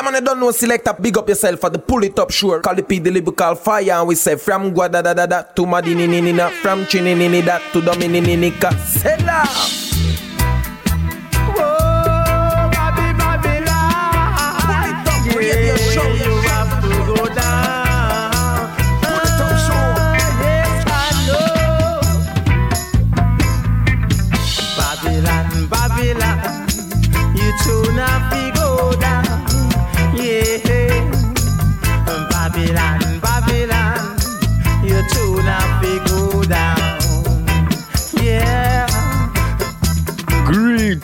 Yeah, man, I don't know, select up, big up yourself for the pull it up, sure. Call the P, the lyrical fire, and we say from Guada da da da to Madini Nina, from Chini Nini da to Domini Nika.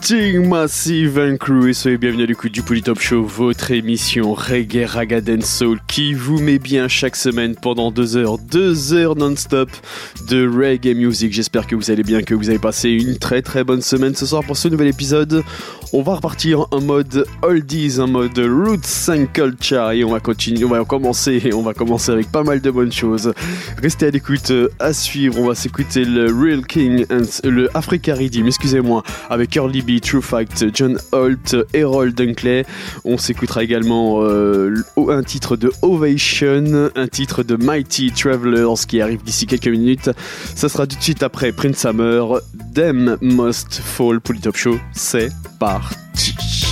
Greeting Massive and Crew et soyez bienvenue à l'écoute du Polytop Show, votre émission Reggae Ragaden Soul qui vous met bien chaque semaine pendant deux heures, deux heures non-stop de reggae music. J'espère que vous allez bien, que vous avez passé une très très bonne semaine ce soir pour ce nouvel épisode. On va repartir en mode oldies, en mode roots and culture et on va continuer, on va commencer, on va commencer avec pas mal de bonnes choses. Restez à l'écoute, à suivre, on va s'écouter le Real King, le Africa Redeem, excusez-moi, avec Early B, True Fact, John Holt, Harold Dunkley. On s'écoutera également euh, un titre de Ovation, un titre de Mighty Travelers qui arrive d'ici quelques minutes. Ça sera tout de suite après Prince Summer, Them Must Fall pour le Top Show. C'est parti.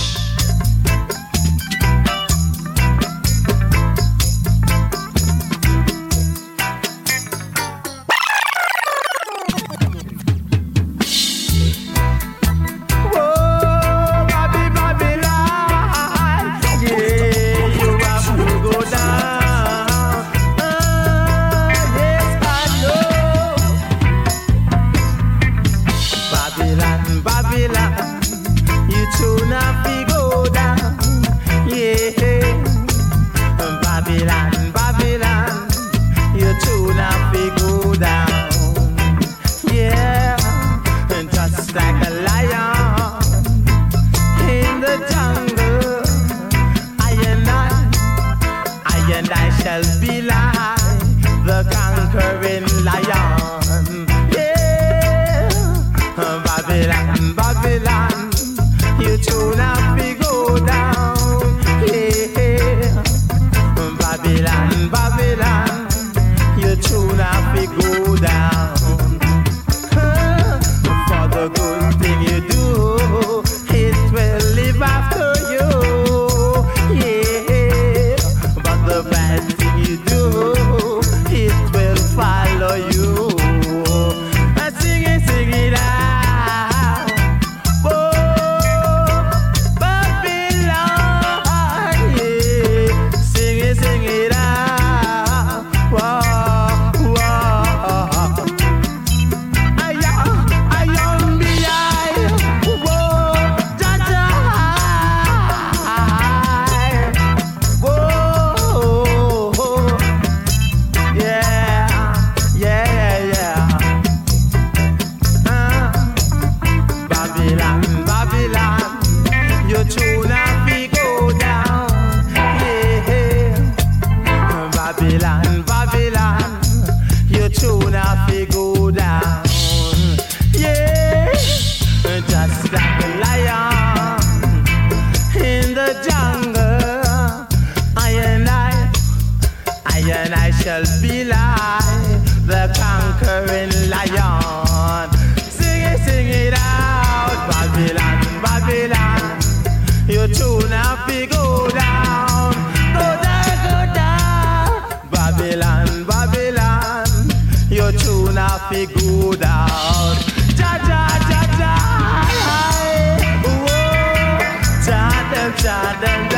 inside the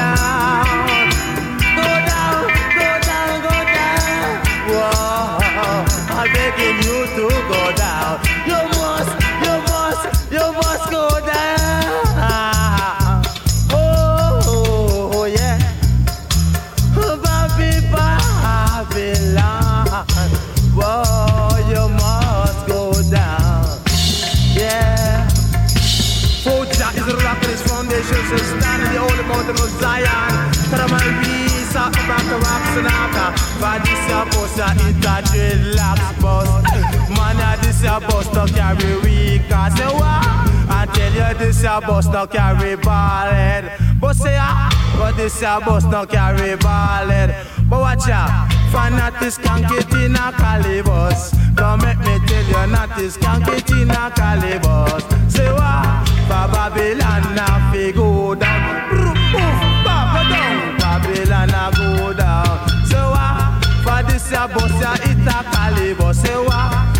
this a bus no carry ball head. But say ah, But this a bus no carry ballad. But watch out, fanatic skank it in a calibus. Don't make me tell you not this skank it in a calibus. Say what? For Babylon now fi go down. Oof, Baba down. Babylon a go down. Say what? For this a bus ya it a calibus. Say what?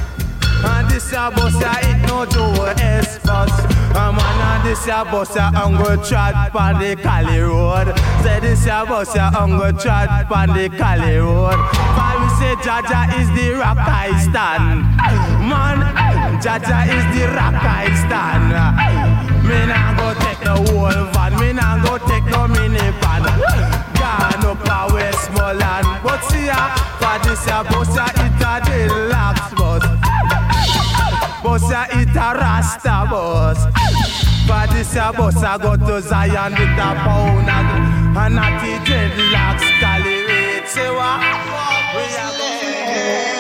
And this a bus ya it no Joe S bus. A man and this ya bus ya go trot pon the Cali road. Say this ya bus ya go trot pon the Cali road. For we say Jaja is the rock I stand. Man, Jaja is the rock I stand. Me nah go take no whole van, me nah go take no minivan. Gone up a Westmoreland, but see ya, for this ya bus ya it a deluxe bus. Bus ya it a Rasta bus. For this ya bus I go to Zion with a pound and not the dreadlocks Cali rate. Say what? We a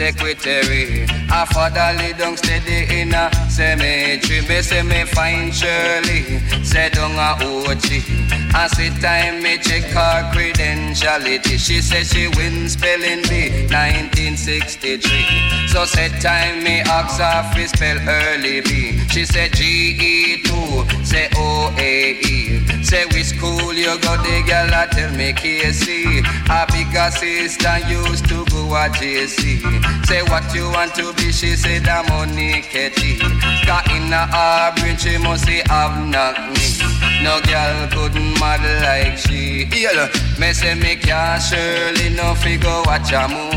secretary. A father lay down steady in a cemetery. Me say me find Shirley, say down a OG. I say time me check her credentiality. She say she win spelling bee 1963. So say time me ask her fi spell early B. She say G E 2, say O A E. Say which school you go, the girl a tell me KC. A bigger sister used to go a JC. Say what you want to be, she said the money catchy. Got in a brain, she must say have knock me. No girl couldn't model like she. Yeah, me say me can't surely no figure watch a movie.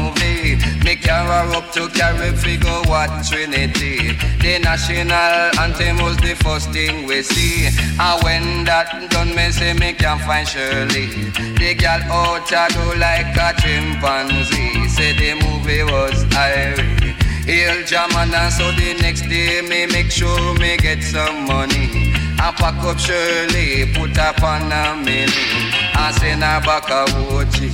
Me not up to carry figure watch Trinity. The national anthem was the first thing we see. And when that done, me say me can find Shirley. The girl out a go like a chimpanzee. Say the movie was Irie. Hail German and so the next day me make sure me get some money. I pack up Shirley, put up on a mini, and send her back a Wochi.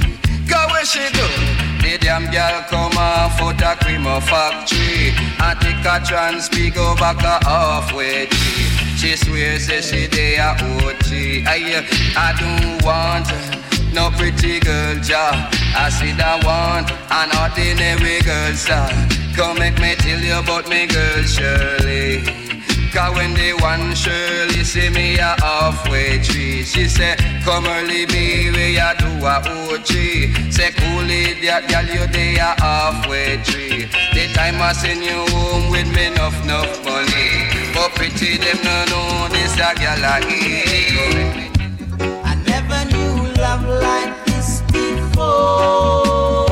Go where she do? The damn girl come off out a cream of factory And take a trans go back a halfway tree. She swears say she dey a OT I, I don't want no pretty girl job. I see that want an ordinary girl sir. Come make me tell you about me girl Shirley Cause when the one Shirley see me a halfway tree. She say, come early me where you do a OG Say, cool it, that girl you dey a halfway tree. The time I send you home with me enough, enough money. But pretty them no know this a girl a I never knew love like this before.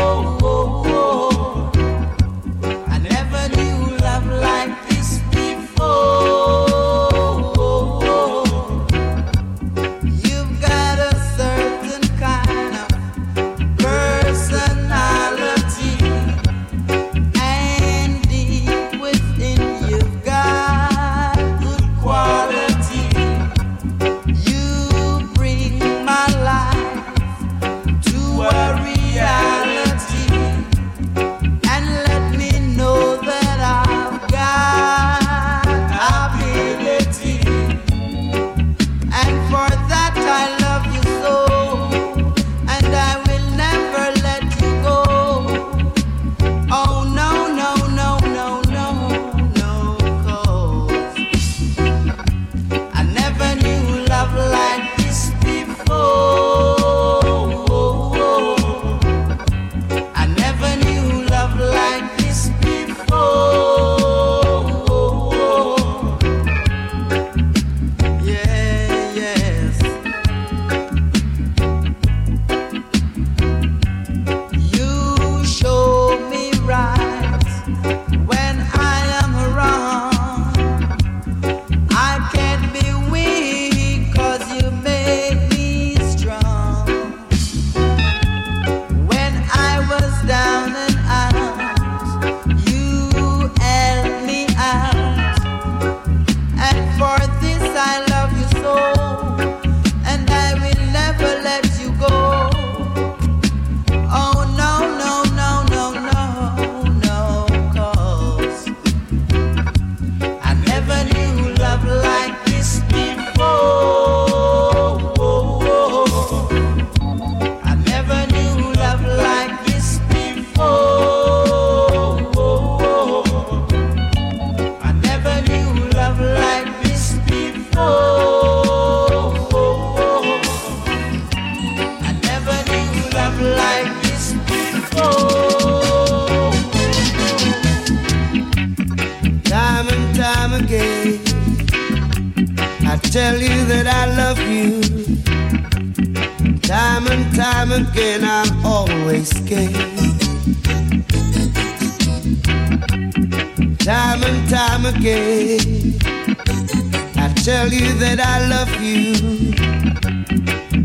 That I love you.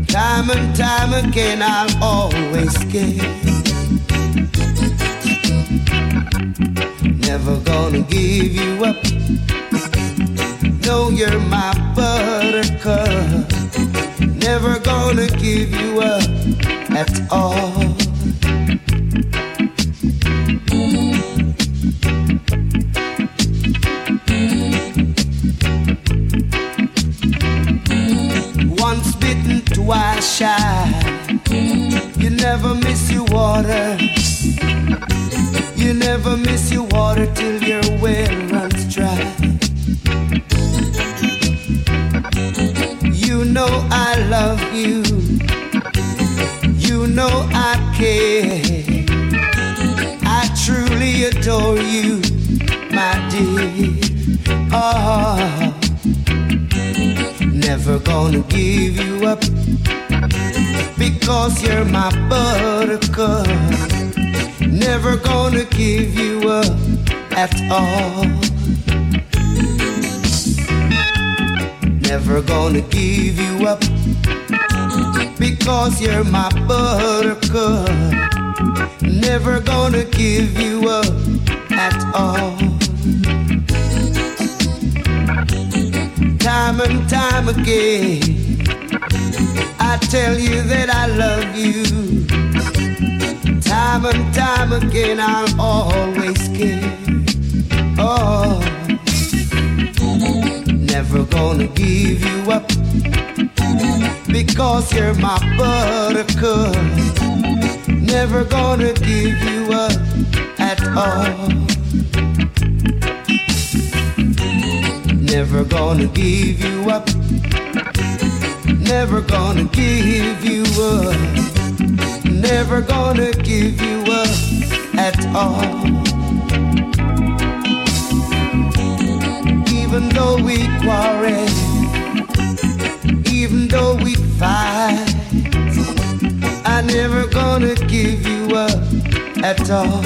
Time and time again, I'm always scared. Never gonna give you up. No, you're my buttercup. Never gonna give you up at all. Shy. You never miss your water. You never miss your water till your well runs dry. You know I love you. You know I care. I truly adore you, my dear. Oh, never gonna give you up because you're my buttercup never gonna give you up at all. Never gonna give you up because you're my buttercup. Never gonna give you up at all. Time and time again, I tell you that I love you. Time and time again, I'll always care. Oh, never gonna give you up because you're my buttercup. Never gonna give you up at all. Never gonna give you up. Never gonna give you up. Never gonna give you up at all. Even though we quarrel, even though we fight, I never gonna give you up at all.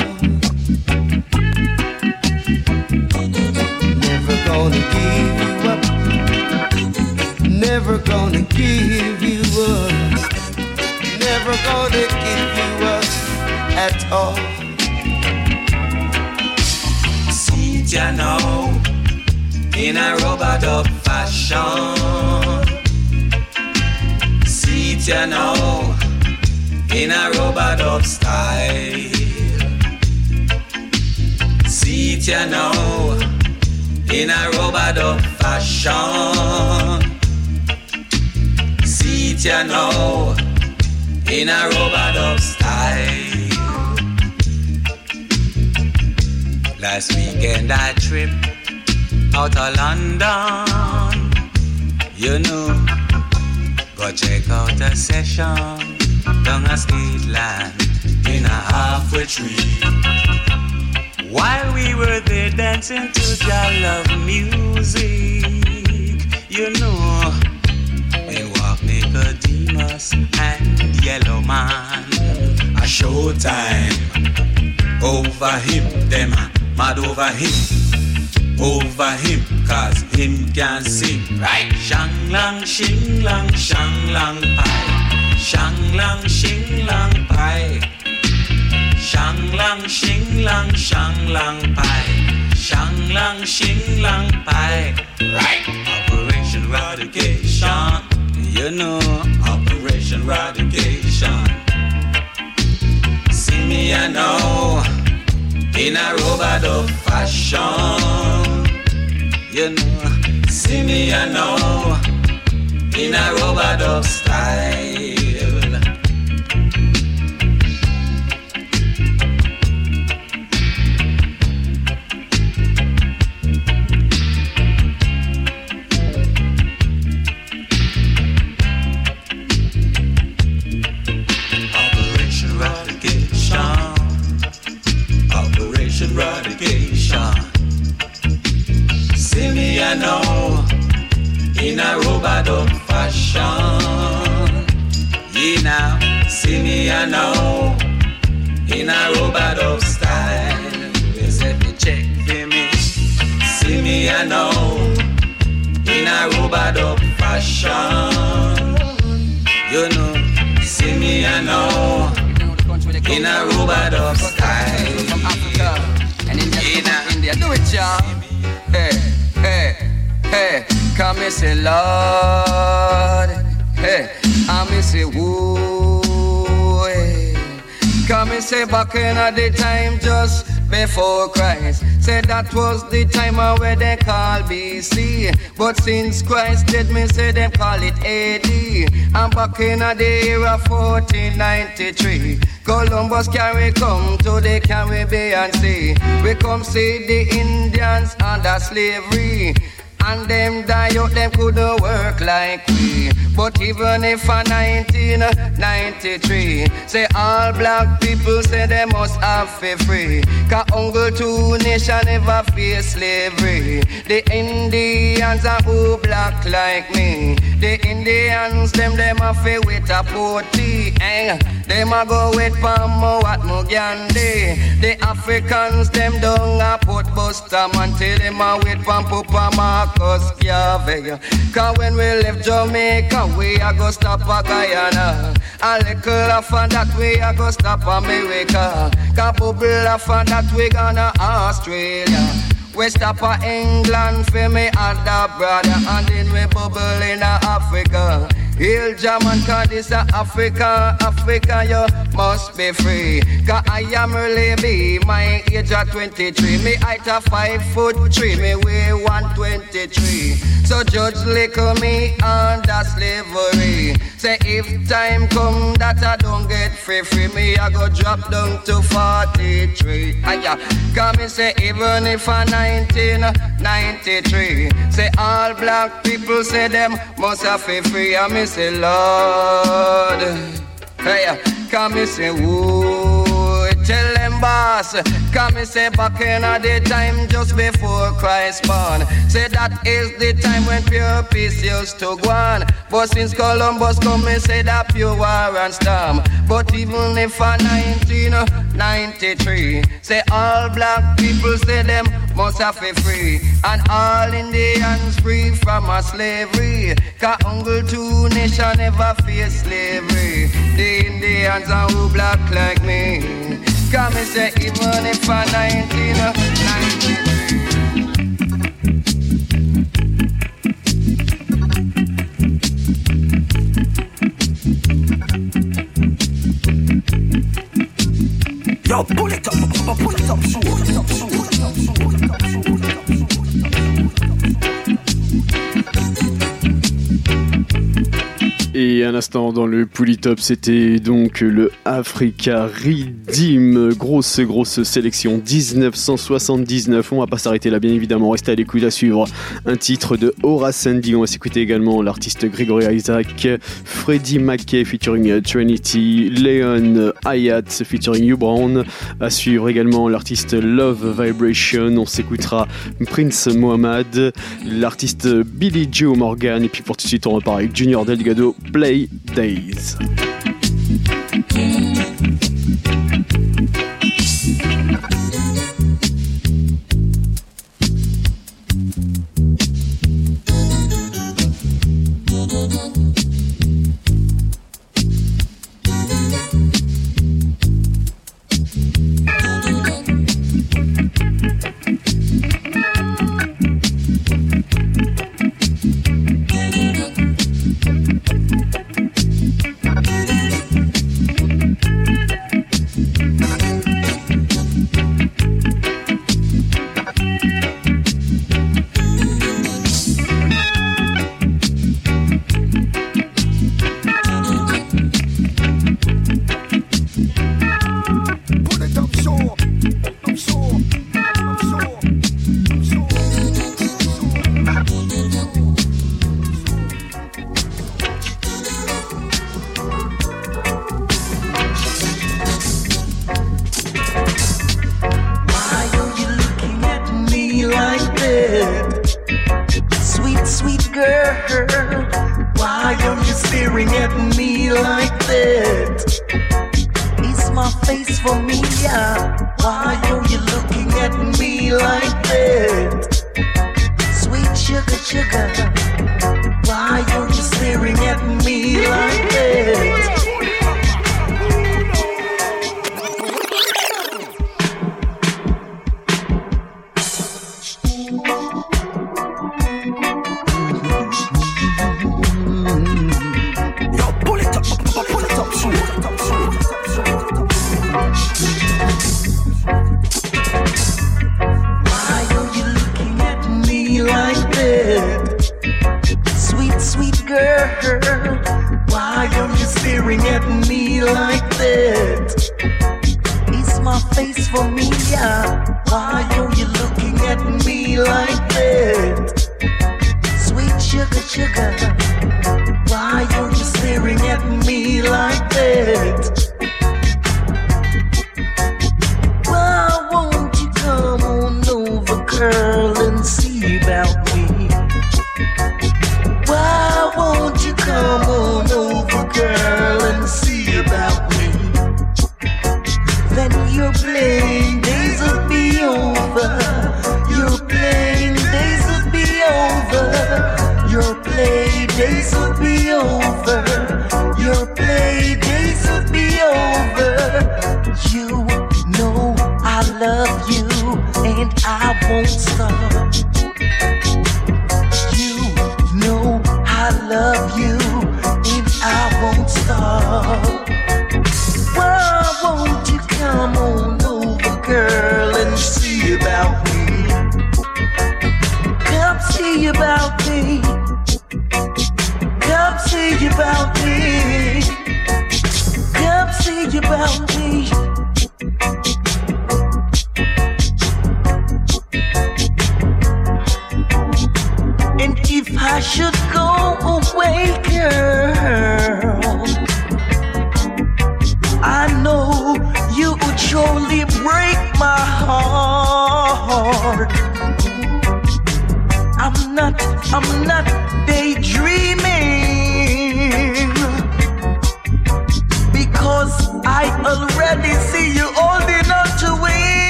Never gonna give. Never gonna give you up. Never gonna give you up at all. See ya now, in a rubber dub fashion. See ya now, in a rubber dub style. See ya now, in a rubber dub fashion. See it ya now, in a rubber dub style. Last weekend I trip out of London. You know, go check out a session down a Scotland in a halfway tree. While we were there dancing to the love music, you know, Nicodemus and Yellowman. A showtime. Over him, them mad over him, over him, cause him can sing. Right, shang lang, shing lang, shang lang pie, shang lang, shing lang pie, shang lang, shing lang, shang lang pie, shang lang, shing lang pie. Right, Operation Radication, you know, Operation Radication. See me, I know in a robot of fashion. You know, see me, I know, in a robot of style. In a robot of fashion. Yeah, now, see me, I know, in a robot of style. They said me check for me. See me, I know, in a robot of fashion. You know, see me, I know, in a robot of style. From Africa and India. India. Do it, y'all. Hey, hey, hey. Come and say, Lord. Hey, I'm say, woo. hey. Come and say, back in the time just before Christ. Said that was the time where they call BC. But since Christ did me say them call it AD. I'm back in the era 1493. Columbus carry come to the Caribbean Sea. We come see the Indians under slavery. And them die out, them couldn't work like we. But even if a 1993, say all black people say they must have for free. Cause Uncle Two Nation never face slavery. The Indians are who black like me. The Indians, them them a fi with a potty, eh? Them a go with Pamo at Mugandi. The Africans, them don't a put Bustamante till them a with Pampupa Marcus Garvey. Cause when we left Jamaica, we a go stop a Guyana. A little off and that we a go stop America. Cause bubble off and that we gonna Australia. We stop at England for me other brother, and then we bubble in Africa. Hail German, cause this a Africa, Africa, you must be free. Cause I am really be, my age at 23. Me height a 5 foot 3, me weigh 123. So judge lick me under slavery. Say if time come that I don't get free, free me, I go drop down to 43. Aya, come and say even if I 1993. Say all black people say them must have free. I me say, Lord, hey, come and say, woo, tell them boss, come and say back in the time just before Christ born. Say that is the time when pure peace used to go on. But since Columbus come and say that pure war and storm. But even if I 1993, say all black people say them must have be free. And all Indians free from a slavery. Cause Uncle Two Nation never face slavery. The Indians are who black like me. Come and say even if I 1993. Yo, pull it up, pull it up, shoot, pull it up, shoot, Et un instant dans le Polytop, c'était donc le Africa Redeem. Grosse, grosse sélection 1979. On va pas s'arrêter là, bien évidemment. Restez à l'écoute à suivre un titre de Horace Sandy. On va s'écouter également l'artiste Gregory Isaac, Freddie Mackey featuring Trinity, Leon Hayat featuring Hugh Brown. À suivre également l'artiste Love Vibration. On s'écoutera Prince Mohammed, l'artiste Billy Joe Morgan. Et puis pour tout de suite, on repart avec Junior Delgado. Play Days.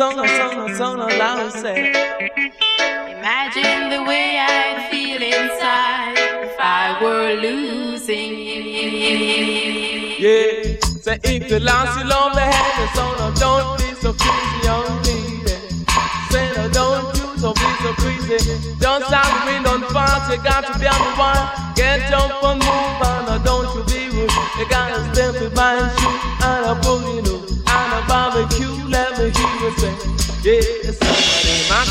Song, a song, a song, a loud say. Imagine the way I'd feel inside if I were losing you. Yeah, say if you lost your the head is on, don't be so crazy on me. Say no, don't you so be so crazy. Don't stop wind on fast, you got to be on the one. Get up and move on,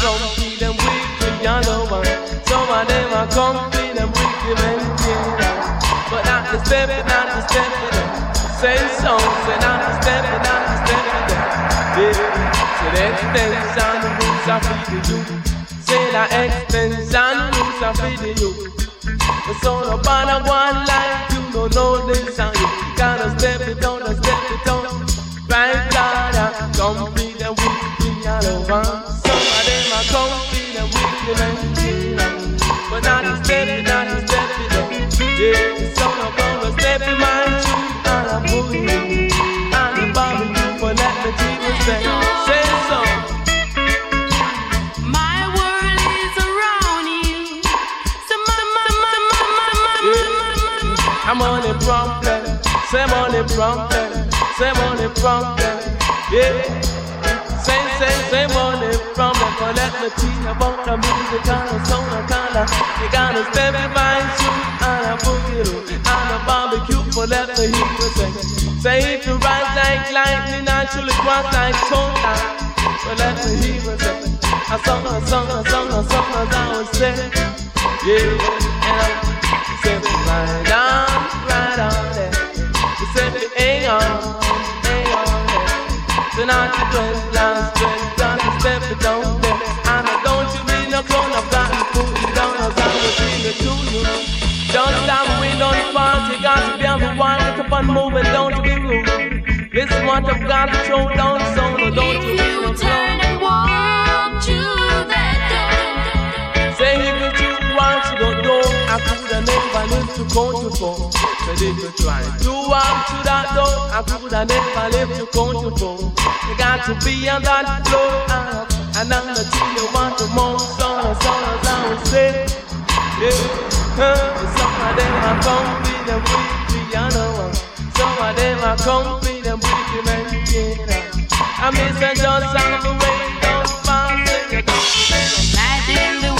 of them them wicked, you know one. Some of them come feel them wicked and yeah. But not the step, not the step, say so, say not the step, not the step, yeah. Say the extension, the rules are feeding you. Say the extension, the rules are feeding you. It's all about a one life, you don't know this and you gotta step it down, same on a problem, same on a problem, yeah. Same, same, same on a problem, but let me teach you about the music and the sound of color. You gotta step in shoe and a boogie and a barbecue, but let me hear you say. Say if you rise like lightning, naturally cross like thunder, but let me hear you say. A song, a song, a song, a song, as I would say, yeah. And I'm said right on, right on there. On, hang on now you twist, last twist, down the step it down there. And I don't you be no clone, I've got to put you down as I was singing to you. Don't stop, we don't pass, you got to be on the one, and move and don't you be rude. Listen what I've got to throw down, so no, oh, don't you to count you for. Said if you try to walk to that door, I coulda never lived to count you for. You got to be on that floor, and I'm the thing you want to more son or son as I would say. Yeah, some of them are comfy, them weak, piano. uh, Some of them are comfy, them weak, men, yeah. I miss the just on the way, don't pass it, Imagine the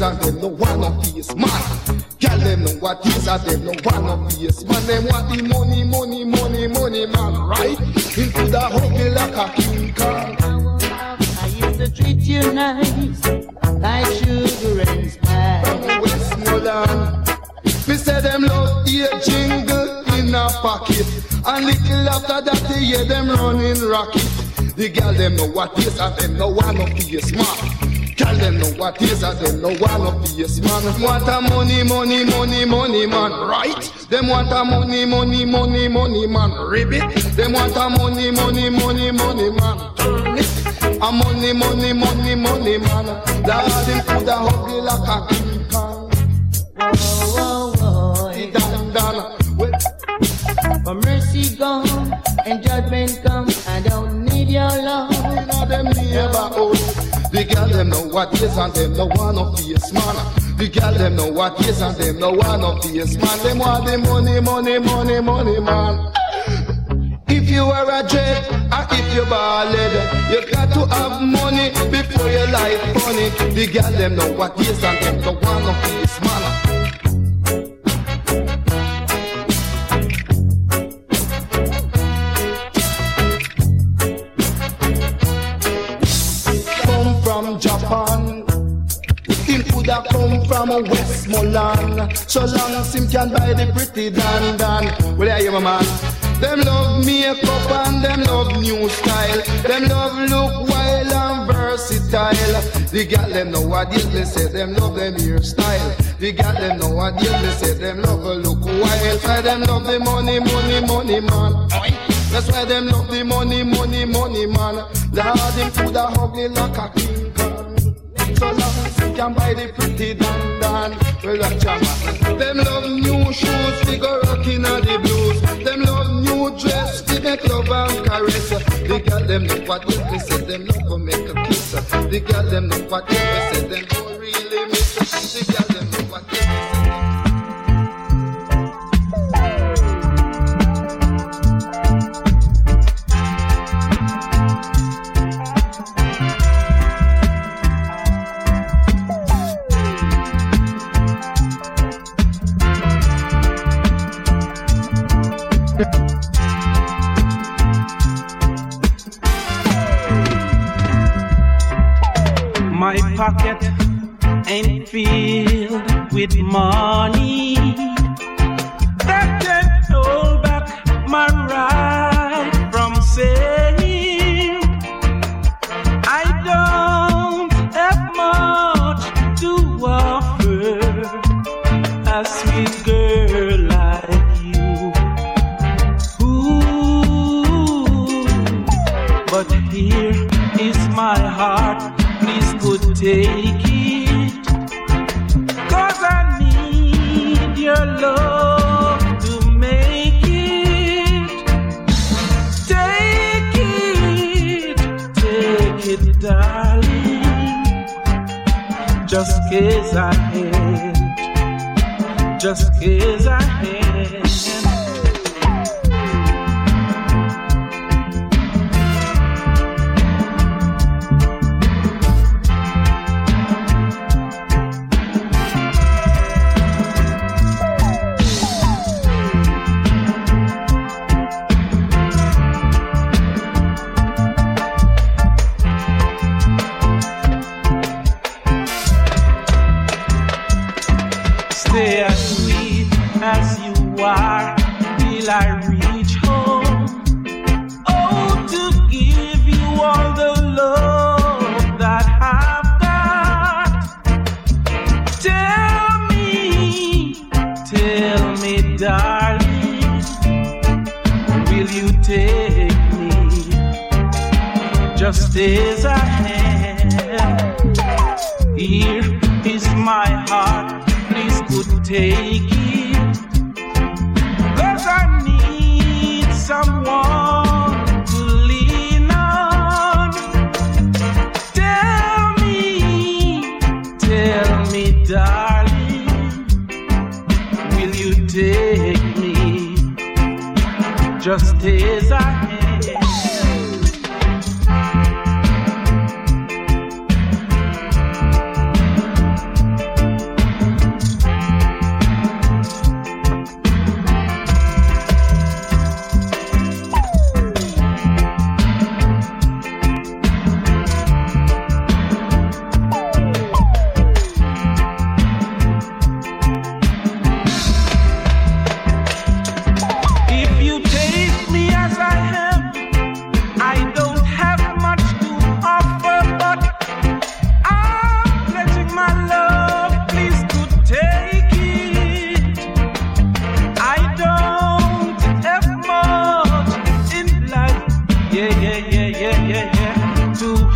exactly. Them want a money, money, money, money man, right? Them want a money, money, money, money man, ribbit. Them want a money, money, money, money man, turn it. A money, money, money, money man. Lord, him coulda huggy like a king Oh oh oh! whoa. He done, done. For mercy gone and judgment come, I don't need your love. You know them neighborhood. The girl them know what is and them no one of the man. The girl them know what is and them no one of face man. Them want the money, money, money, money, man. If you are a jet or if you ballad, you got to have money before your life funny. The girl them know what is and them no one of face man. Can buy the pretty dan dan. Well, I hear my man. Them love makeup and them love new style. Them love look wild and versatile. The gal them nowadays they say them love them hairstyle. The gal them nowadays they say them love a look wild. Why them love the money, money, money man. That's why them love the money, money, money man. Lord, them coulda ugly like a king You can buy the pretty dan dan. Well, out, man. Them love new shoes, they go rocking on the blues. Them love new dress, they make love and caress. The girl them know what we say them love go make a kiss. The girl them know what we say them pocket ain't filled with money. That can hold back my right take it. Cause I need your love to make it. Take it, take it, darling. Just cause I am, just cause I am.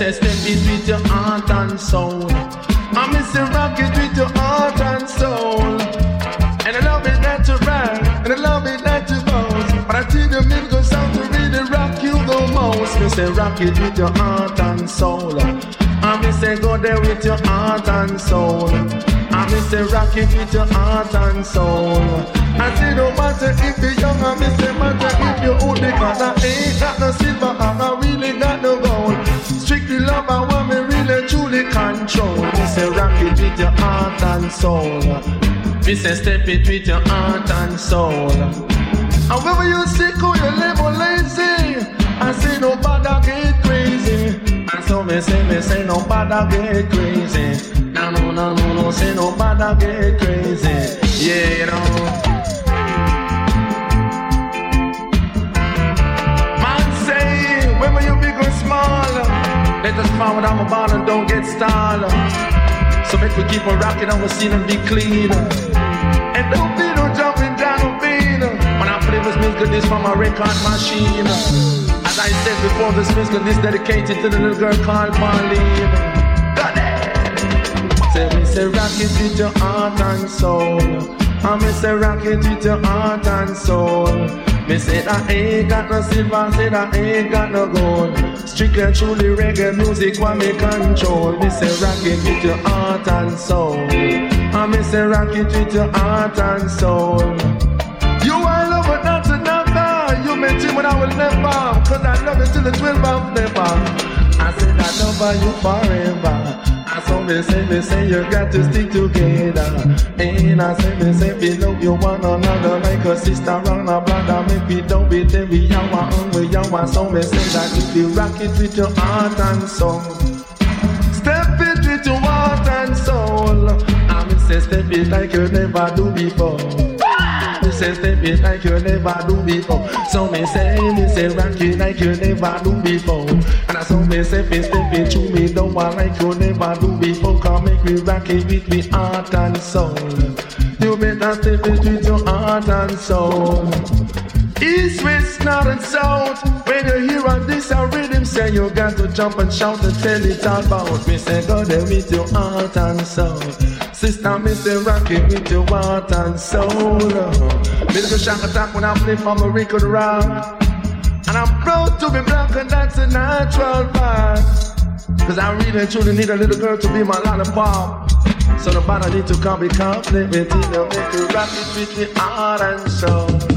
It. Step it with your heart and soul. I miss a rocket with your heart and soul. And I love it natural, and I love it natural. But I think the musical sound to really rock you the most. Say rock it with your heart and soul. I me say go there with your heart and soul. I say rock it with your heart and soul. I say no matter if you're young, I me say matter if you're old because I ain't got no silver and I really got. Strictly love I want me really truly control. Me say rock it with your heart and soul. Me say step it with your heart and soul. However you sick or you live or lazy, I say no bother get crazy. And so me say me say no bother get crazy. No no no no no say no bother get crazy. Yeah you know. Man say whether you big or small, let us forward I'm about and don't get stalled. So make we keep on rocking and we scene and be clean. And don't be no jumping down no beat. When I play this music, this from a record machine. As I said before, this music is dedicated to the little girl called Marlene. Say me say rock it with your heart and soul. I me say rock it with your heart and soul. Me say I ain't got no silver, say I ain't got no gold. Strictly and truly reggae music what me control. Me say rock it with your heart and soul. I me say rock it with your heart and soul. You are love but not another. You met him when I will never. Cause I love you till the 12 of never. I said I love you forever. I saw me say, me say you got to stick together. And I say, me say, we love you one another like a sister and a brother. Maybe don't be there, we yawa and we yawa. So me say that if you rock it with your heart and soul. Step it with your heart and soul. I me say, step it like you never do before. Say step it like you never do before. So me say, me say rock it like you never do before. And I saw me say me step it to me don't want like you never do before. Come make me rock it with me heart and soul. You better step it with your heart and soul. East, west, north and south. When you hear on this a rhythm, say you got to jump and shout and tell it all about. Me say go there with your heart and soul. Sister, me say rock it with your heart and soul. Me go shock attack when I play for my record rock. And I'm proud to be black and that's a natural fact. Cause I really truly need a little girl to be my lollipop. So nobody need to come be conflict with. Now make you rock it with heart and soul.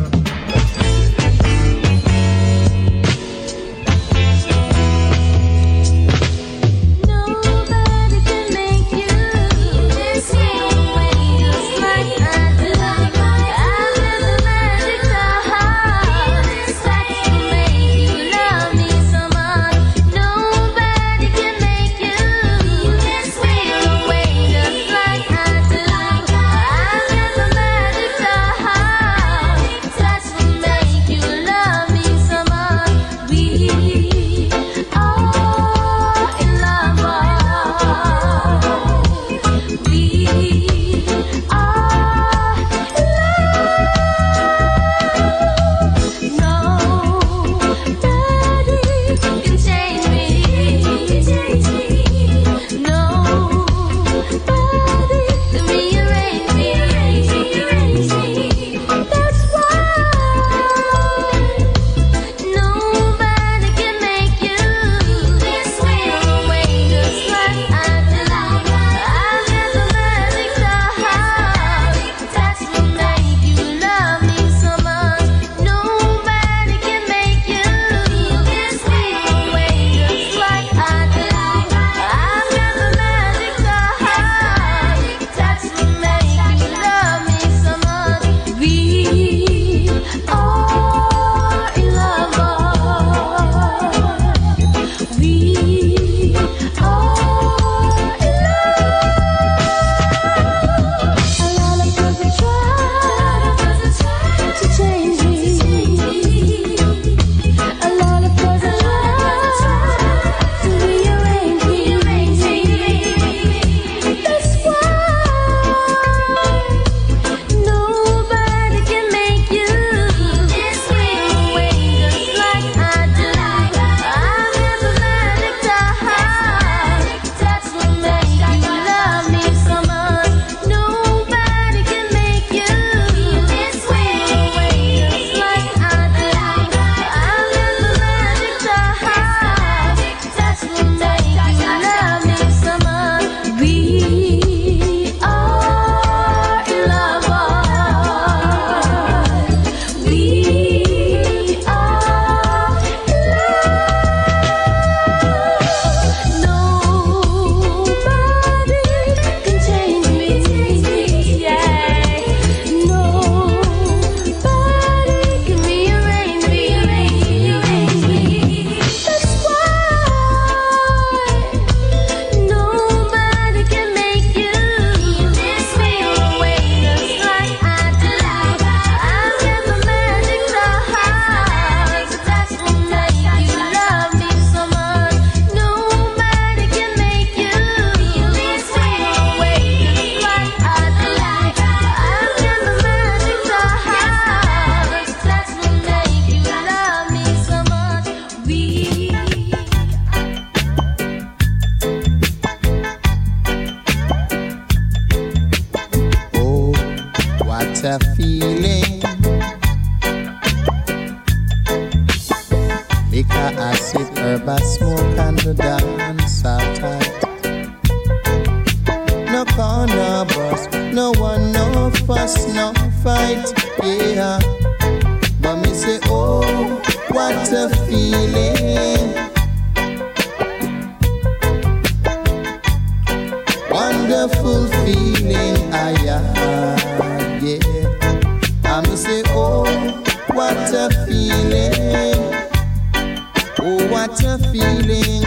What a feeling.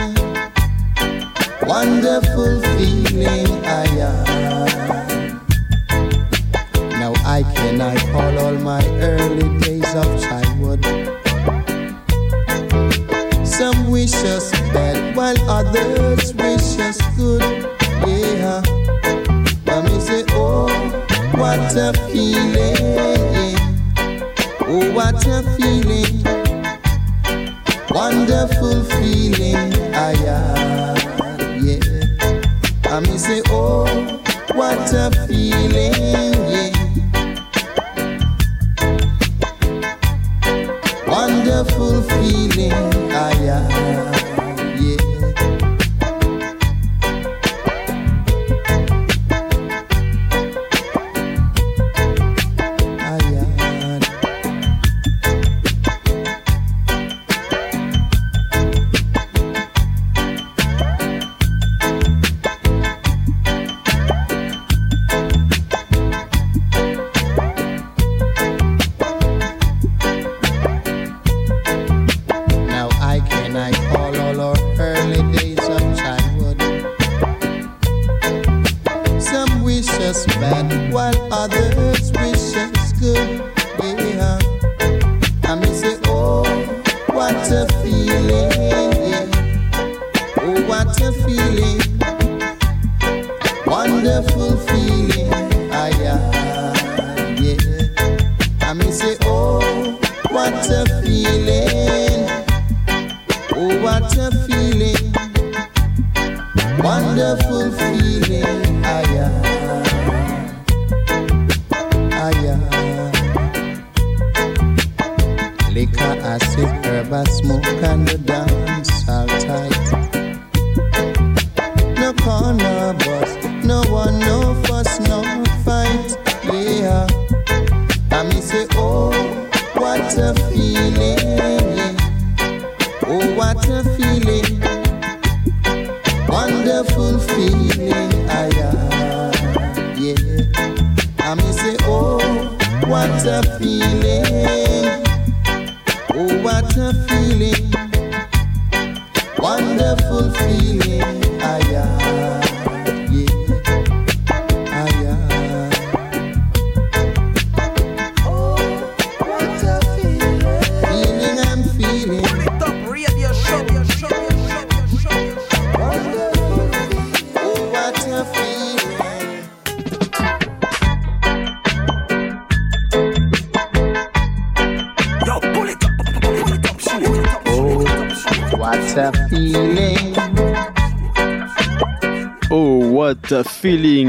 Wonderful feeling, I am. Now I can I call all my early days of childhood. Some wish us bad while others wish us good. Yeah. But me say, oh, what a feeling. Oh, what a feeling. Wonderful feeling. I have. Yeah. I me say, oh, what a feeling.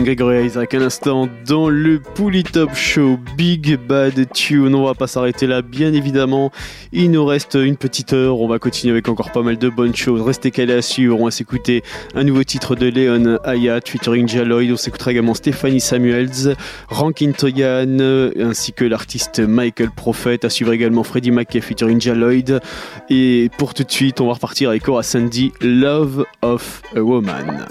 Gregory Isaac, un instant dans le Pouli Top Show Big Bad Tune. On va pas s'arrêter là, bien évidemment. Il nous reste une petite heure. On va continuer avec encore pas mal de bonnes choses. Restez calés à suivre. On va s'écouter un nouveau titre de Léon Hayat featuring Jaloid. On s'écoutera également Stéphanie Samuels, Rankin Toyan, ainsi que l'artiste Michael Prophet. À suivre également Freddie McKay featuring Jaloid. Et pour tout de suite, on va repartir avec Cora Sandy, Love of a Woman.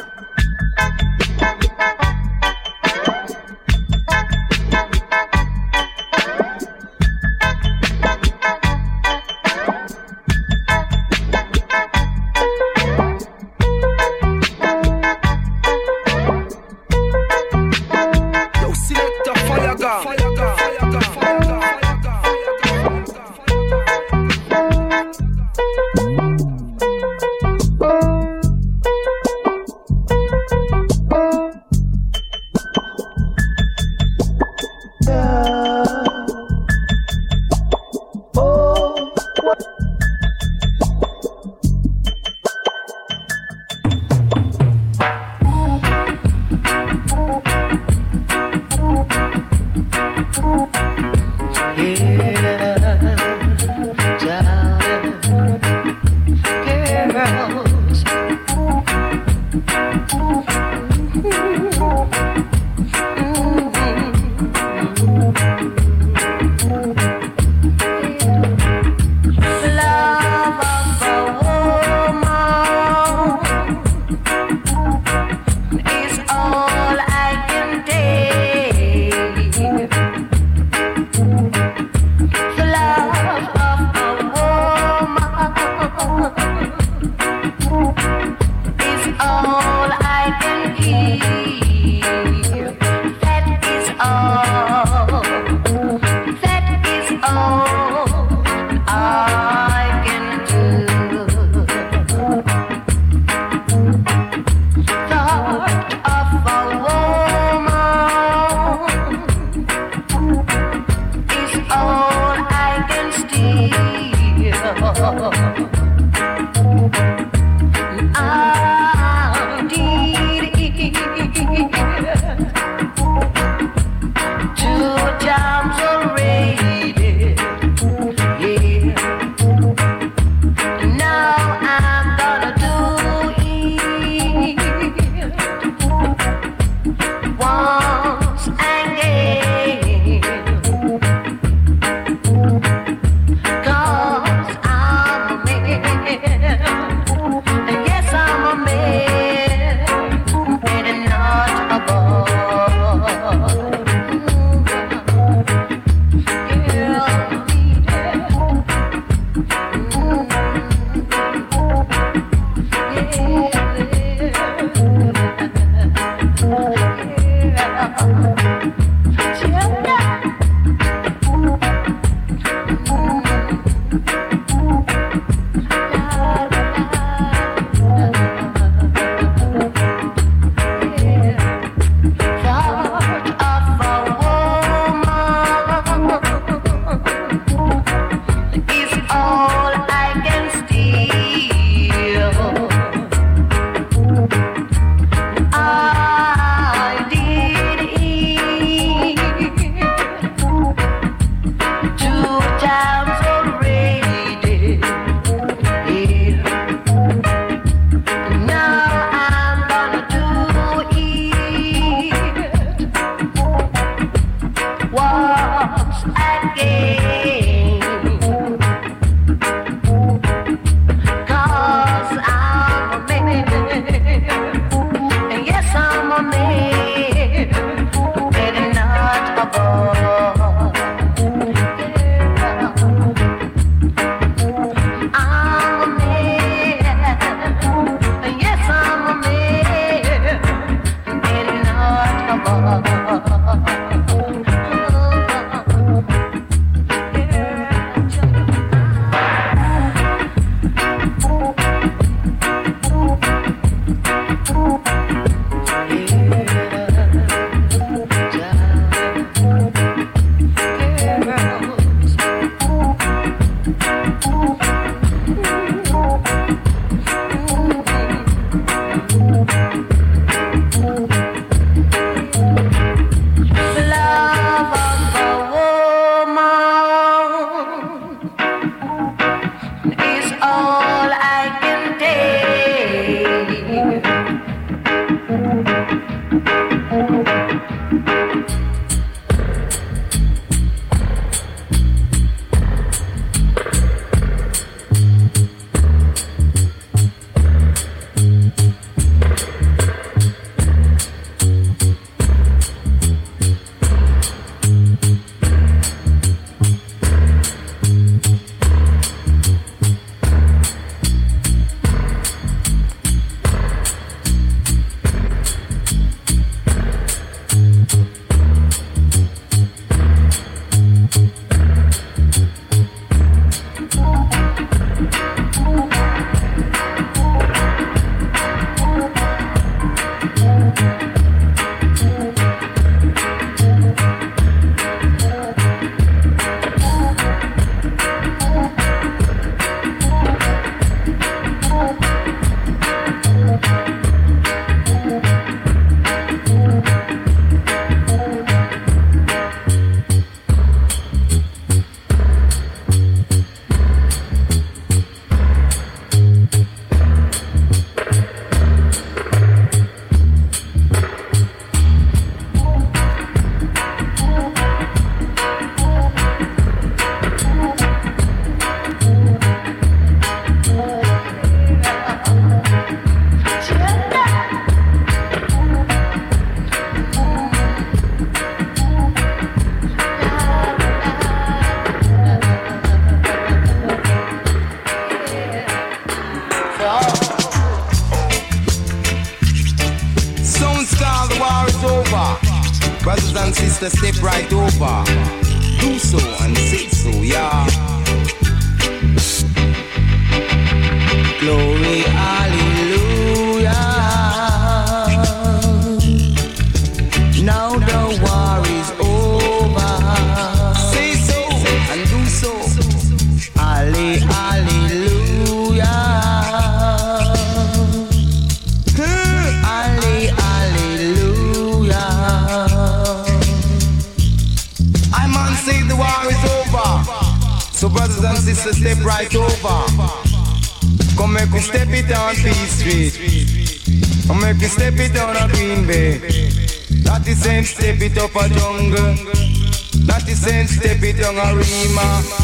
más.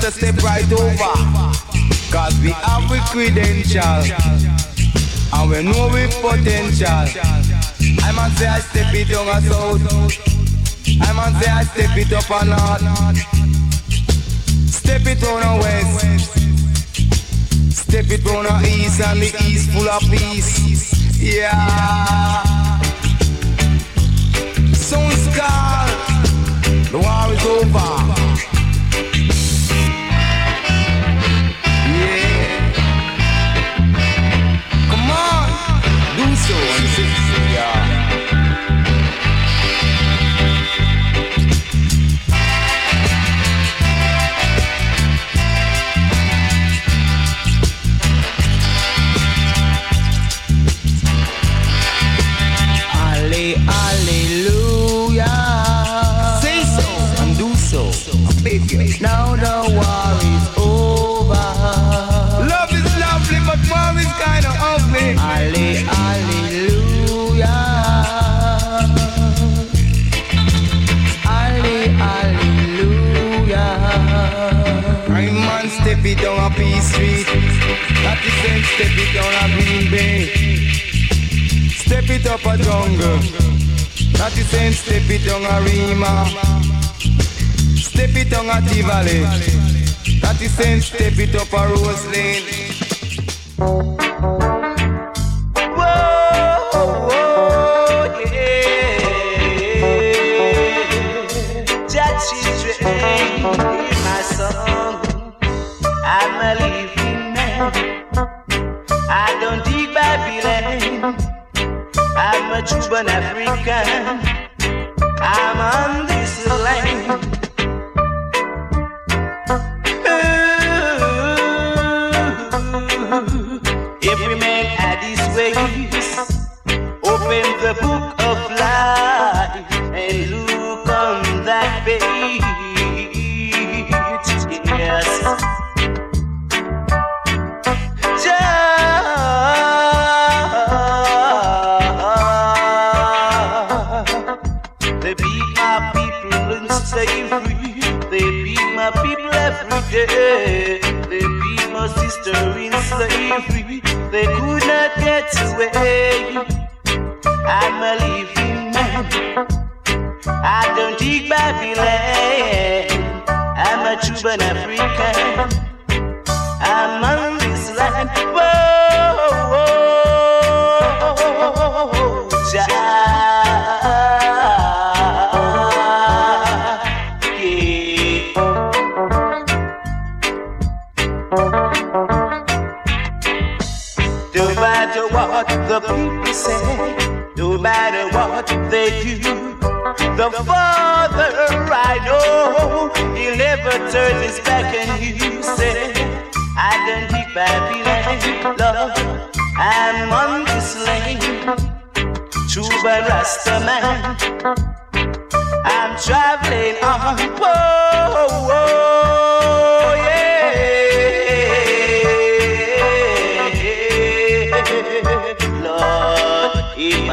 sister, step right over. Cause we have we credential. And we know we potential. I man say I step it on a south. I man say I step it up a north. Step it on a west. Step it on a east and the east full of peace. Yeah. Sound scar. The war is over. source. Step it down a green bay. Step it up a jungle. Not the same, step it down a Rema. Step it down a Tivoli. Not the same, step it up a Rose Lane. Cuban African. I'm on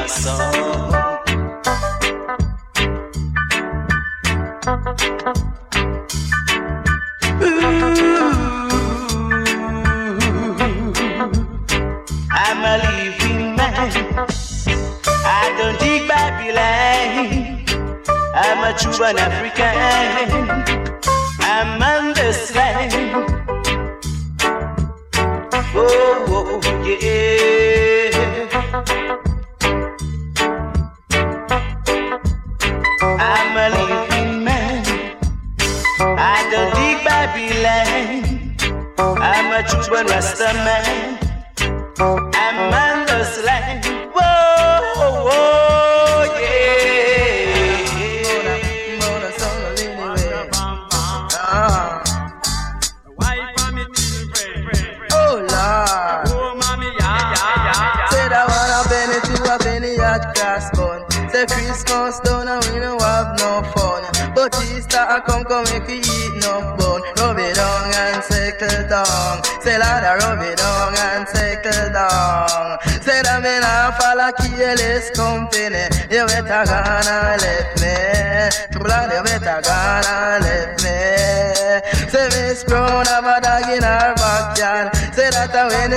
song.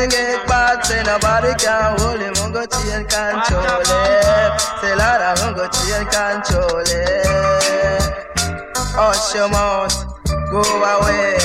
I get bad, say nobody can hold him. I'm go chill control it. Say Lord, I'm go chill control it. Hush your mouth, go away.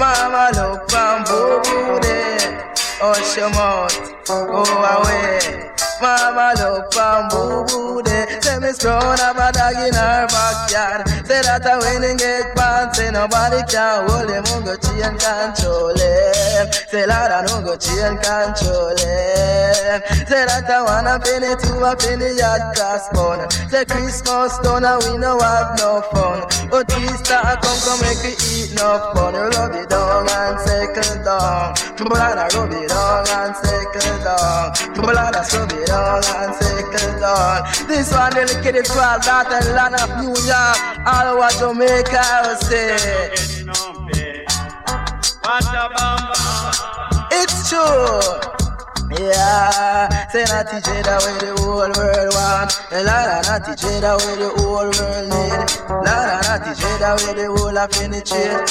Mama look from booty. Hush your mouth, go away. Mama look from booty. Say Miss Brown have a dog in her backyard. Say that I when he get bad, say nobody can hold him. I'm go chill control him. Say Lord, I don't go chill control him. Say that I want a penny to a penny at grass bun. Say Christmas done and we no have no fun. But Easter I come come make we eat no fun. Rub it down and settle down. I rub it down and settle down. Blood I rub it down and settle down. This one dedicated to all that and land of New York. All over Jamaica will say. It's true. Yeah, say not teach it away the whole world want. Eh, A lot of not teach it away the whole world need. Lot of not teach it away the whole of penetrate.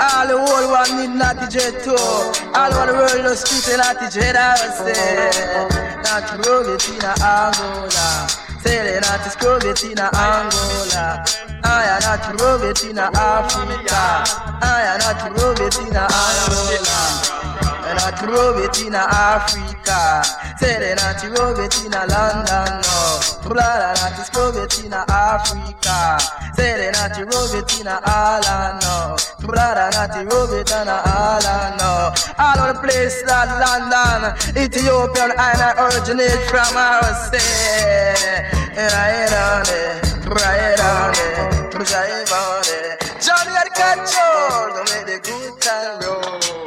All the whole world need not teach it too. All over the world just speak not it I say. Not it in Angola. Say they not it in Angola. I am not it in Africa. I am not it in Angola. And I drove it in Africa. Say they not drove it in London, no. Blood and I drove it in Africa. Say they not drove it in Ireland, no. Blood and I drove it in Ireland, no. All over the place that London, Ethiopian, and I originate from our. And I ain't on it, right on it, drive on it. Johnny had control to make the good time roll.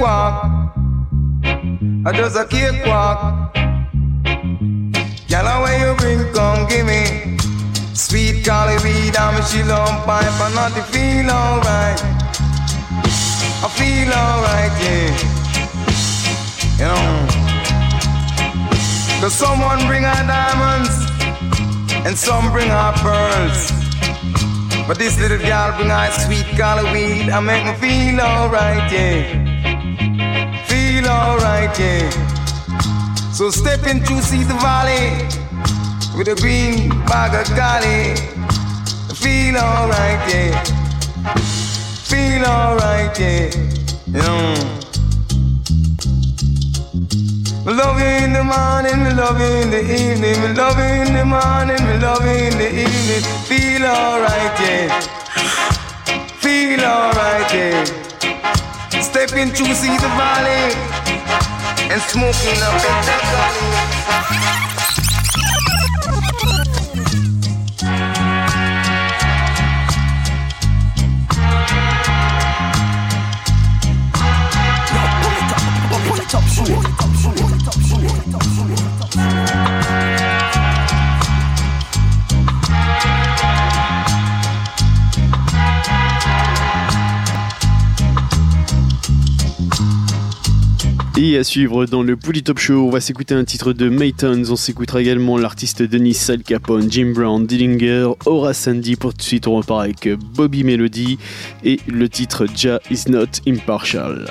Cakewalk. I just a cakewalk. Girl, when you bring, come give me sweet cali weed. I'm a on pipe and not to feel alright. I feel alright, yeah. You know. Cause someone bring her diamonds and some bring her pearls. But this little girl bring her sweet color weed I make me feel alright, yeah. Alright, yeah. So step into see the valley with a green bag of golly. Feel alright, yeah. Feel alright, yeah. We love you in the morning, we love you in the evening, we love you in the morning, we love you in the evening. Feel alright, yeah. Feel alright, yeah. Step into see the valley and smoking up in À suivre dans le Bully Top Show, on va s'écouter un titre de Maytons, on s'écoutera également l'artiste Denis Sal Capone, Jim Brown, Dillinger, Aura Sandy. Pour tout de suite, on repart avec Bobby Melody et le titre Ja is not impartial.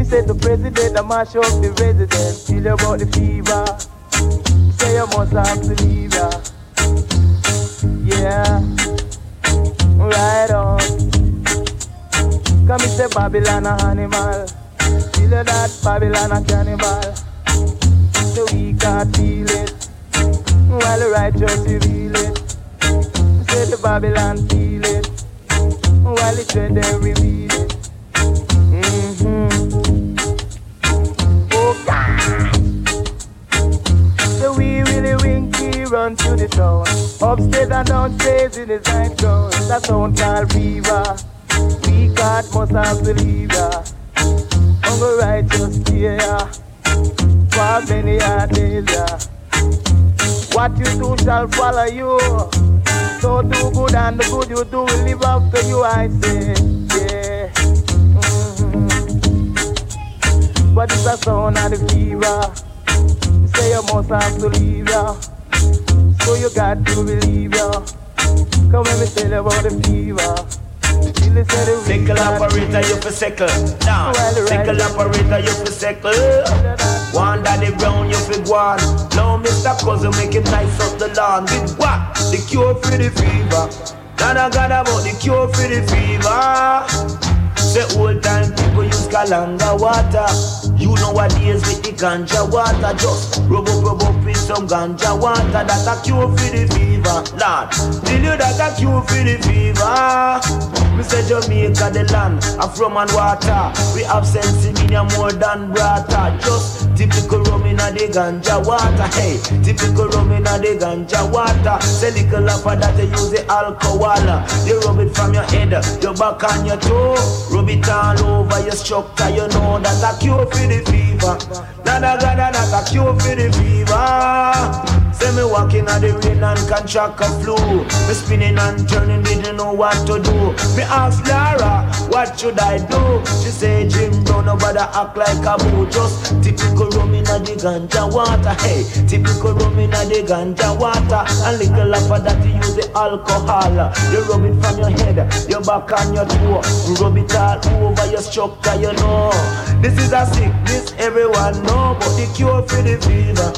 We said the president a mash up the resident. Tell you about the fever. Say you must have believe ya. Yeah. Right on. Come say Babylon a animal. Feel that Babylon a cannibal. So we can't feel it. While the righteous reveal it. Say the Babylon feel it. While the dread they reveal run to the town. Upstairs and downstairs in his night gown. That sound called fever. We God must have believe ya. Hunger righteous fear ya. For many a days. What you do shall follow you. So do good and the good you do will live after you, I say. Yeah. Mhm. But it's a sound of the fever. Say you must have to leave ya. So you got to believe ya. Come let me tell you about the fever. The Sickle operator, you for sickle. Nah, sickle operator, you for sickle. One daddy brown, you for guan. Now Mr. Cousin make him nice up the lawn. With what? The cure for the fever. None got about the cure for the fever. Say old time people use Kalanga water. You know what is with the ganja water. Just rub up, rub up with some ganja water. That a cure for the fever. Lord, tell you that a cure for the fever. We say Jamaica the land of rum and water. We have sense in more than brata. Just typical rum in a the ganja water. Hey, typical rum in a the ganja water. Say little of that you use the alcohol. You rub it from your head, your back and your toe. Rub it all over your structure. You know that a cure for the fever. Nada gada that a cure for the fever. Say me walking on the rain and contract a flu. Me spinning and turning, didn't know what to do. Me ask Lara, what should I do? She say, Jim, don't nobody act like a boo. Just typical rum in the ganja water. Hey, typical rum in the ganja water. And little of that you use the alcohol. You rub it from your head, your back and your toe. Rub it all over your structure, you know. This is a sickness everyone know, but the cure for the fever.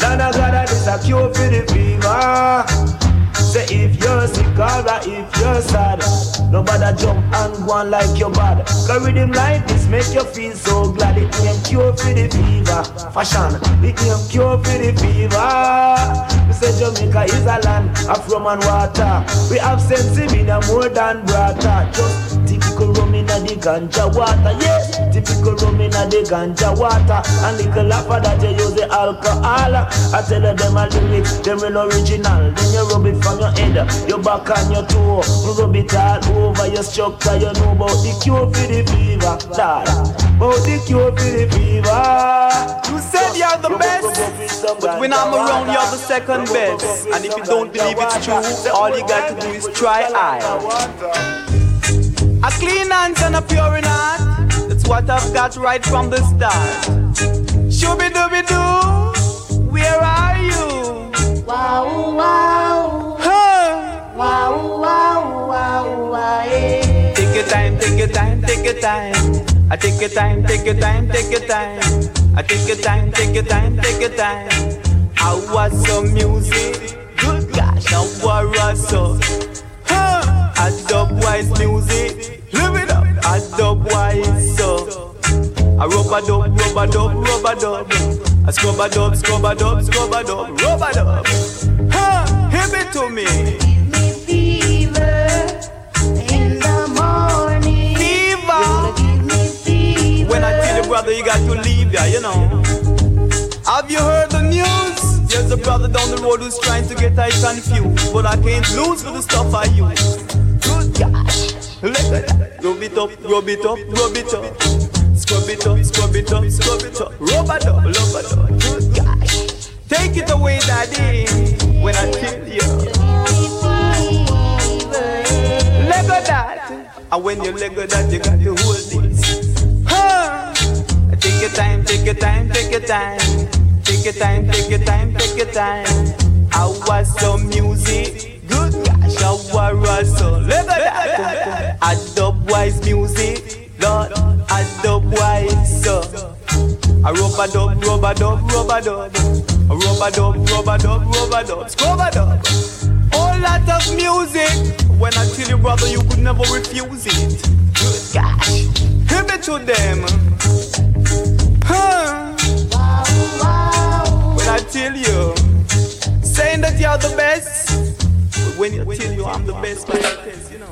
Nana God, this a cure for the fever. Say if you're sick or if you're sad, nobody jump and go on like your bad. Cause rhythm like this make you feel so glad. It ain't cure for the fever. Fashion, it ain't cure for the fever. We say Jamaica is a land of rum and water. We have sense in more than brata. Just typical rum in the ganja water. Yes, typical rum in the ganja water. And little after that you use the alcohol. I tell them a lyrics, them real original. Then you rub it from your head, your back on your toe. Rub it all over your structure. You know about the cure for the fever. Dad, about the cure for the fever. You said you're the best, but when I'm around, you're the second best. And if you don't believe it's true, all you got to do is try I. A clean hands and a pure in heart. That's what I've got right from the start. Shooby dooby doo, where are you? Wow, wow. Take your time, take your time, take your time. I take your time, take your time, take your time. I take your time, take your time, take your time. I was some music, good gosh, I was so. Huh. I dub wise music, live it up. I dub wise so. I rubber dub, rubber dub, rubber dub. I scrub a dub, scrub a dub, scrub a dub, rubber dub. Huh. Hit it to me. Give me. Fever brother, you got to leave ya, you know. Have you heard the news? There's a brother down the road who's trying to get I confused, but I can't lose for the stuff I use. Good gosh, at that. Rub it up, rub it up, rub it up. Scrub it up, scrub it up, scrub it up. Rub it up, rub it up. Good gosh. Take it away, daddy, when I tell you. Lego that. And when you Lego that, you got to hold this. Your time, take your time, take your time. Take your time, take your time, take your time. I was some music. Good gosh, I was so. Dub wise music. Lord, dub wise so. I rubber dub, rubber dub, rubber dub. A rubber dub, rubber dub, rubber dub, scrubber dub. Whole lot of music. When I tell you, brother, you could never refuse it. Good gosh, give it to them. When I tell you, saying that you're the best, but when you tell you I'm the best, like this, you know.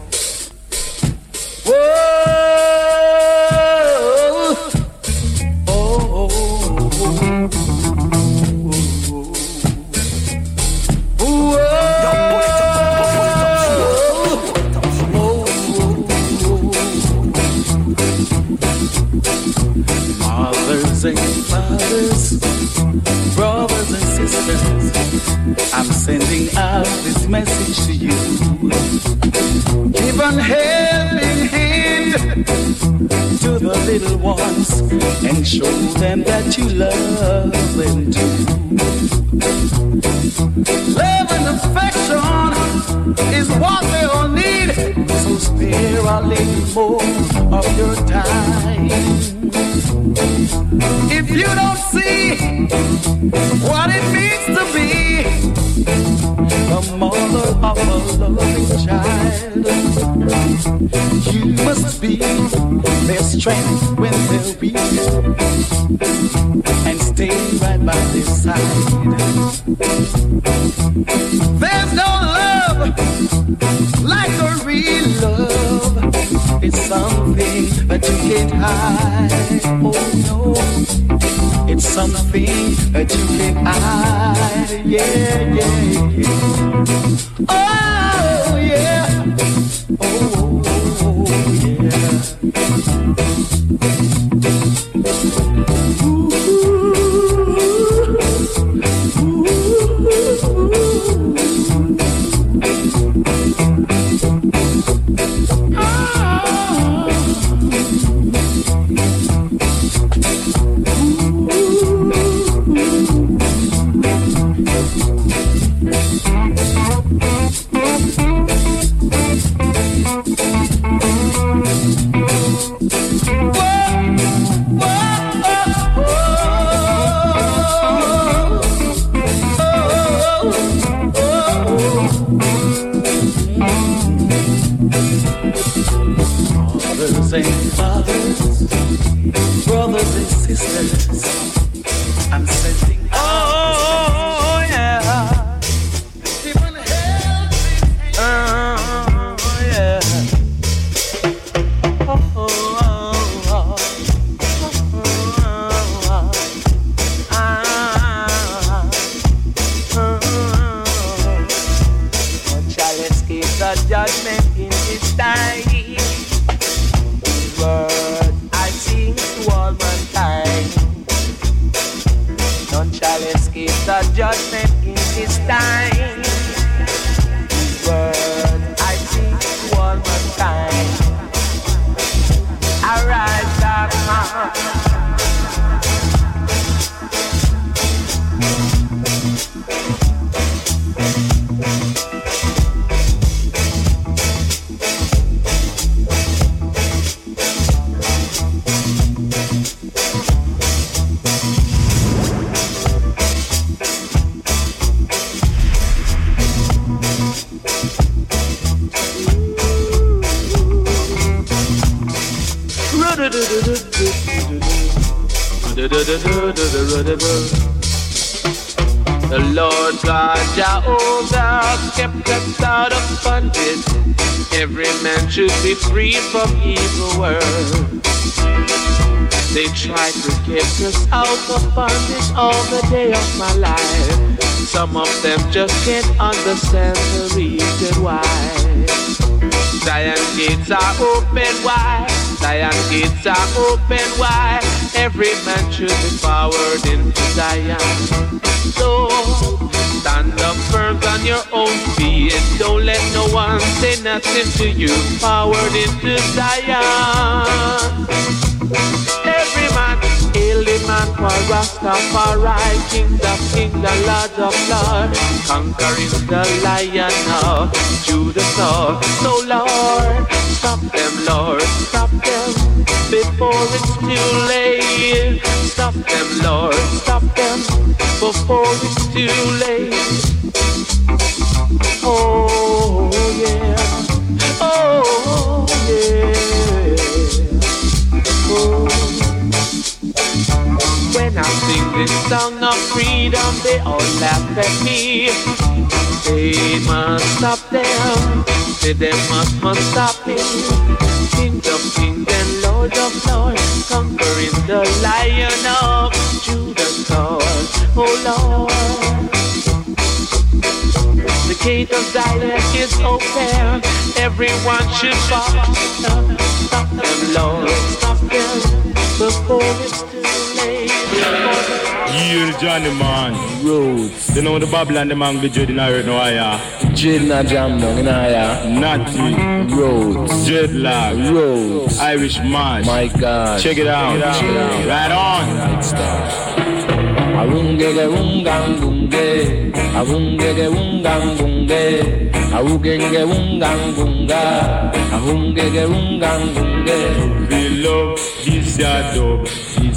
Whoa. Oh, Mothers and fathers, brothers and sisters, I'm sending out this message to you. Give an helping hand to the little ones and show them that you love them too. Love and affection is what they all need, so spare a little more of your time. If you don't see what it means to be the mother of a loving child, you must be their strength when they're weak and stay right by their side. There's no love like a real love. It's something that you can't hide. Oh no, it's something that you can't hide. Yeah, yeah, yeah. Oh yeah. Oh, Fathers, brothers are open wide. Every man should be forward into Zion. So stand up firm on your own feet. Don't let no one say nothing to you. Forward into Zion. Every man, the man for Rastafari, King of King, the Lord of Lords, conquering the lion of Judah. So Lord, stop them, Lord, stop them before it's too late. Stop them, Lord, stop them before it's too late. Oh yeah, oh yeah. Oh. When I sing this song of freedom, they all laugh at me. They must stop them. Say they must, must stop. King of kings and Lord of lords, conquering the lion of Judah's cause. Oh Lord. The gate of Zion is open. Everyone should follow. Stop them, Lord. Stop them before it's too late. Yield Johnny man. Roots. You know the Babylon the man be dread in earth no higher. Dread na jam down in higher. Natty. Roots. Dreadlock. Roots. Irish man. My God. Check it out. Check it out. Right on. Awungege ungang bunge, awungege ungang bunge, awugenge ungang bunga, awungege ungang bunge. We love this dub,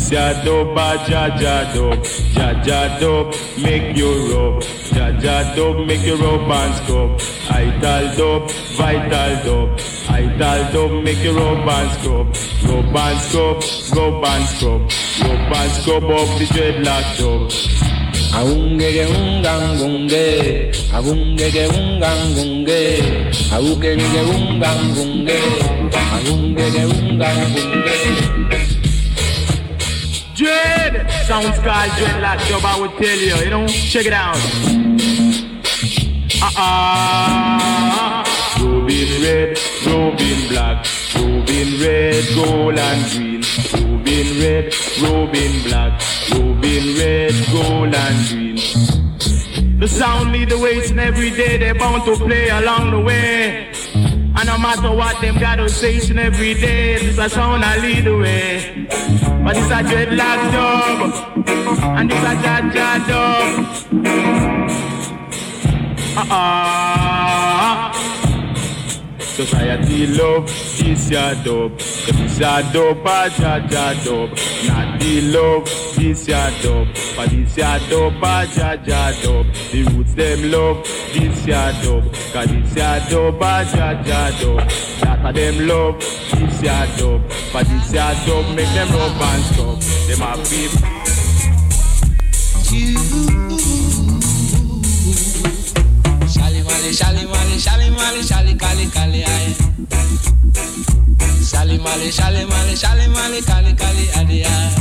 this ya dub, a jaja dub, jaja dub, make you rub, jaja dub, make you rub and scrub. Ital dub, vital dub, ital dub, make you rub and scrub, rub and scrub, rub and scrub, rub and scrub up the dreadlock dub. Awungege ungang bunge, awungege ungang bunge, awugenge ungang Dread sounds called dreadlock dub. I would tell you, you know, check it out. Uh-uh. Robin red, Robin black, Robin red, gold and green. Robin red, Robin black, Robin red, gold and green. The sound lead the way, and every day they're bound to play along the way. And no matter what them got to say, and every day, this a sound I lead the way. But it's a dreadlock dub, and it's a jaja dub. Uh-uh. Society love this ya dub, this ya dub, a jaja dub. Not love this ya dub, but ah, this ya dub, a jaja dub. The roots them love this ya dub, cause this ya dub, ah, a jaja dub. Lot of them love this ya dub, but this ya dub make them rub and stop. Them a beef. Shally Mally, Shally shali mali shali kali kali aye. Shali mali shali mali shali mali kali kali adi aye.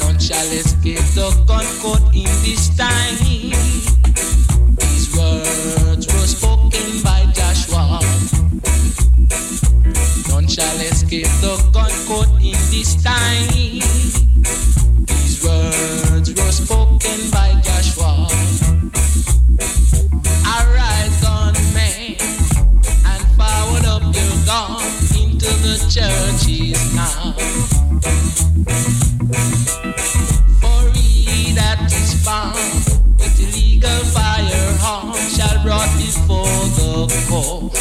None shall escape the gun caught in this time. These words were spoken by Joshua. None shall escape the gun caught in this time. Churches now. For he that is found with illegal shall brought before the court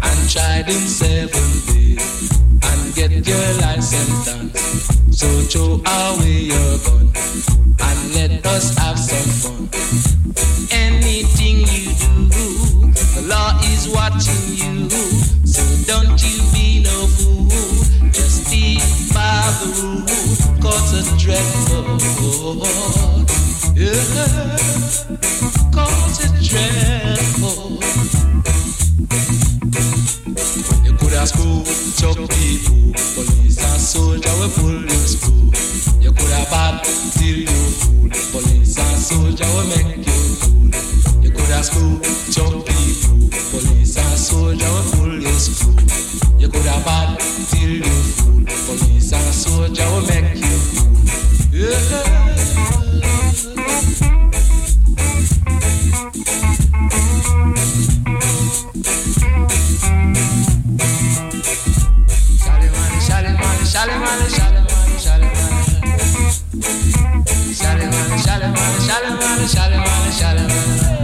and tried in seven days and get your sentence. So throw away your gun and let us have some fun. Anything you law is watching you. So don't you be no fool. Just stick by the rule. Cause it's dreadful. Yeah. Cause it's dreadful. You could have screwed chuck people, police and soldier will pull your screw. You could have bad till you fool, police and soldier will make. You could have screwed chuck people, police and soldier pull your screw. You could have bad till you fool, police and soldier will make you. Yeah. Shalimani, shalimani, shalimani, shalimani, shalimani. Shalimani,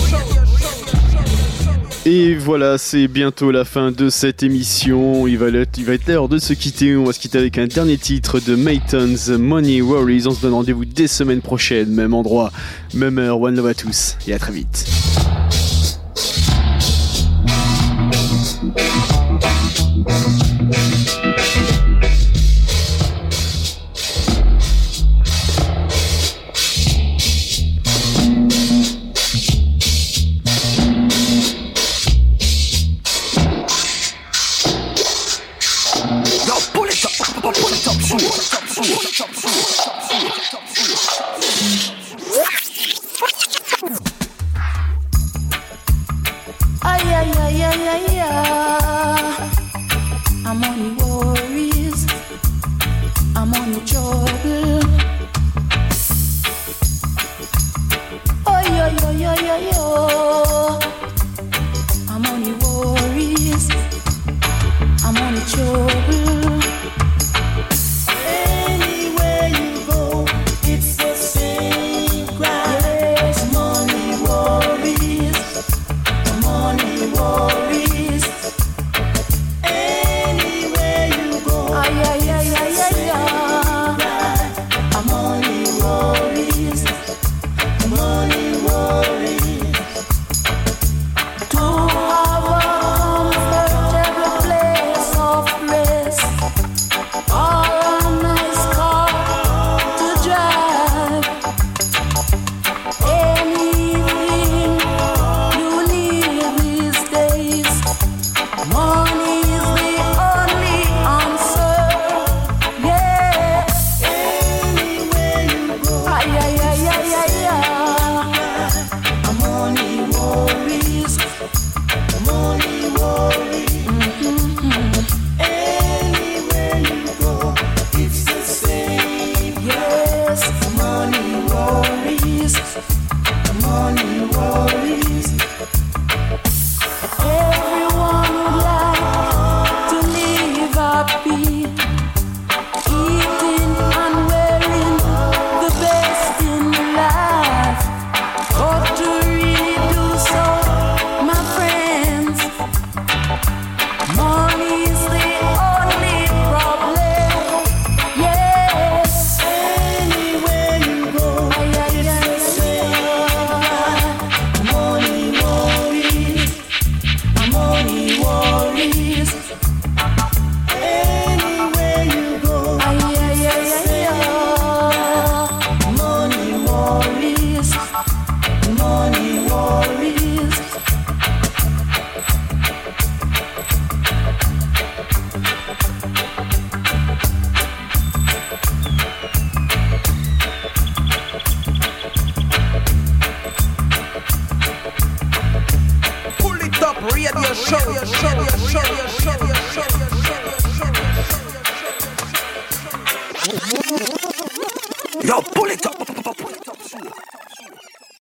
Et voilà, c'est bientôt la fin de cette émission. Il va, être, va être l'heure de se quitter. On va se quitter avec un dernier titre de Mayton's Money Worries. On se donne rendez-vous dès semaine prochaine, même endroit, même heure. One love à tous et à très vite.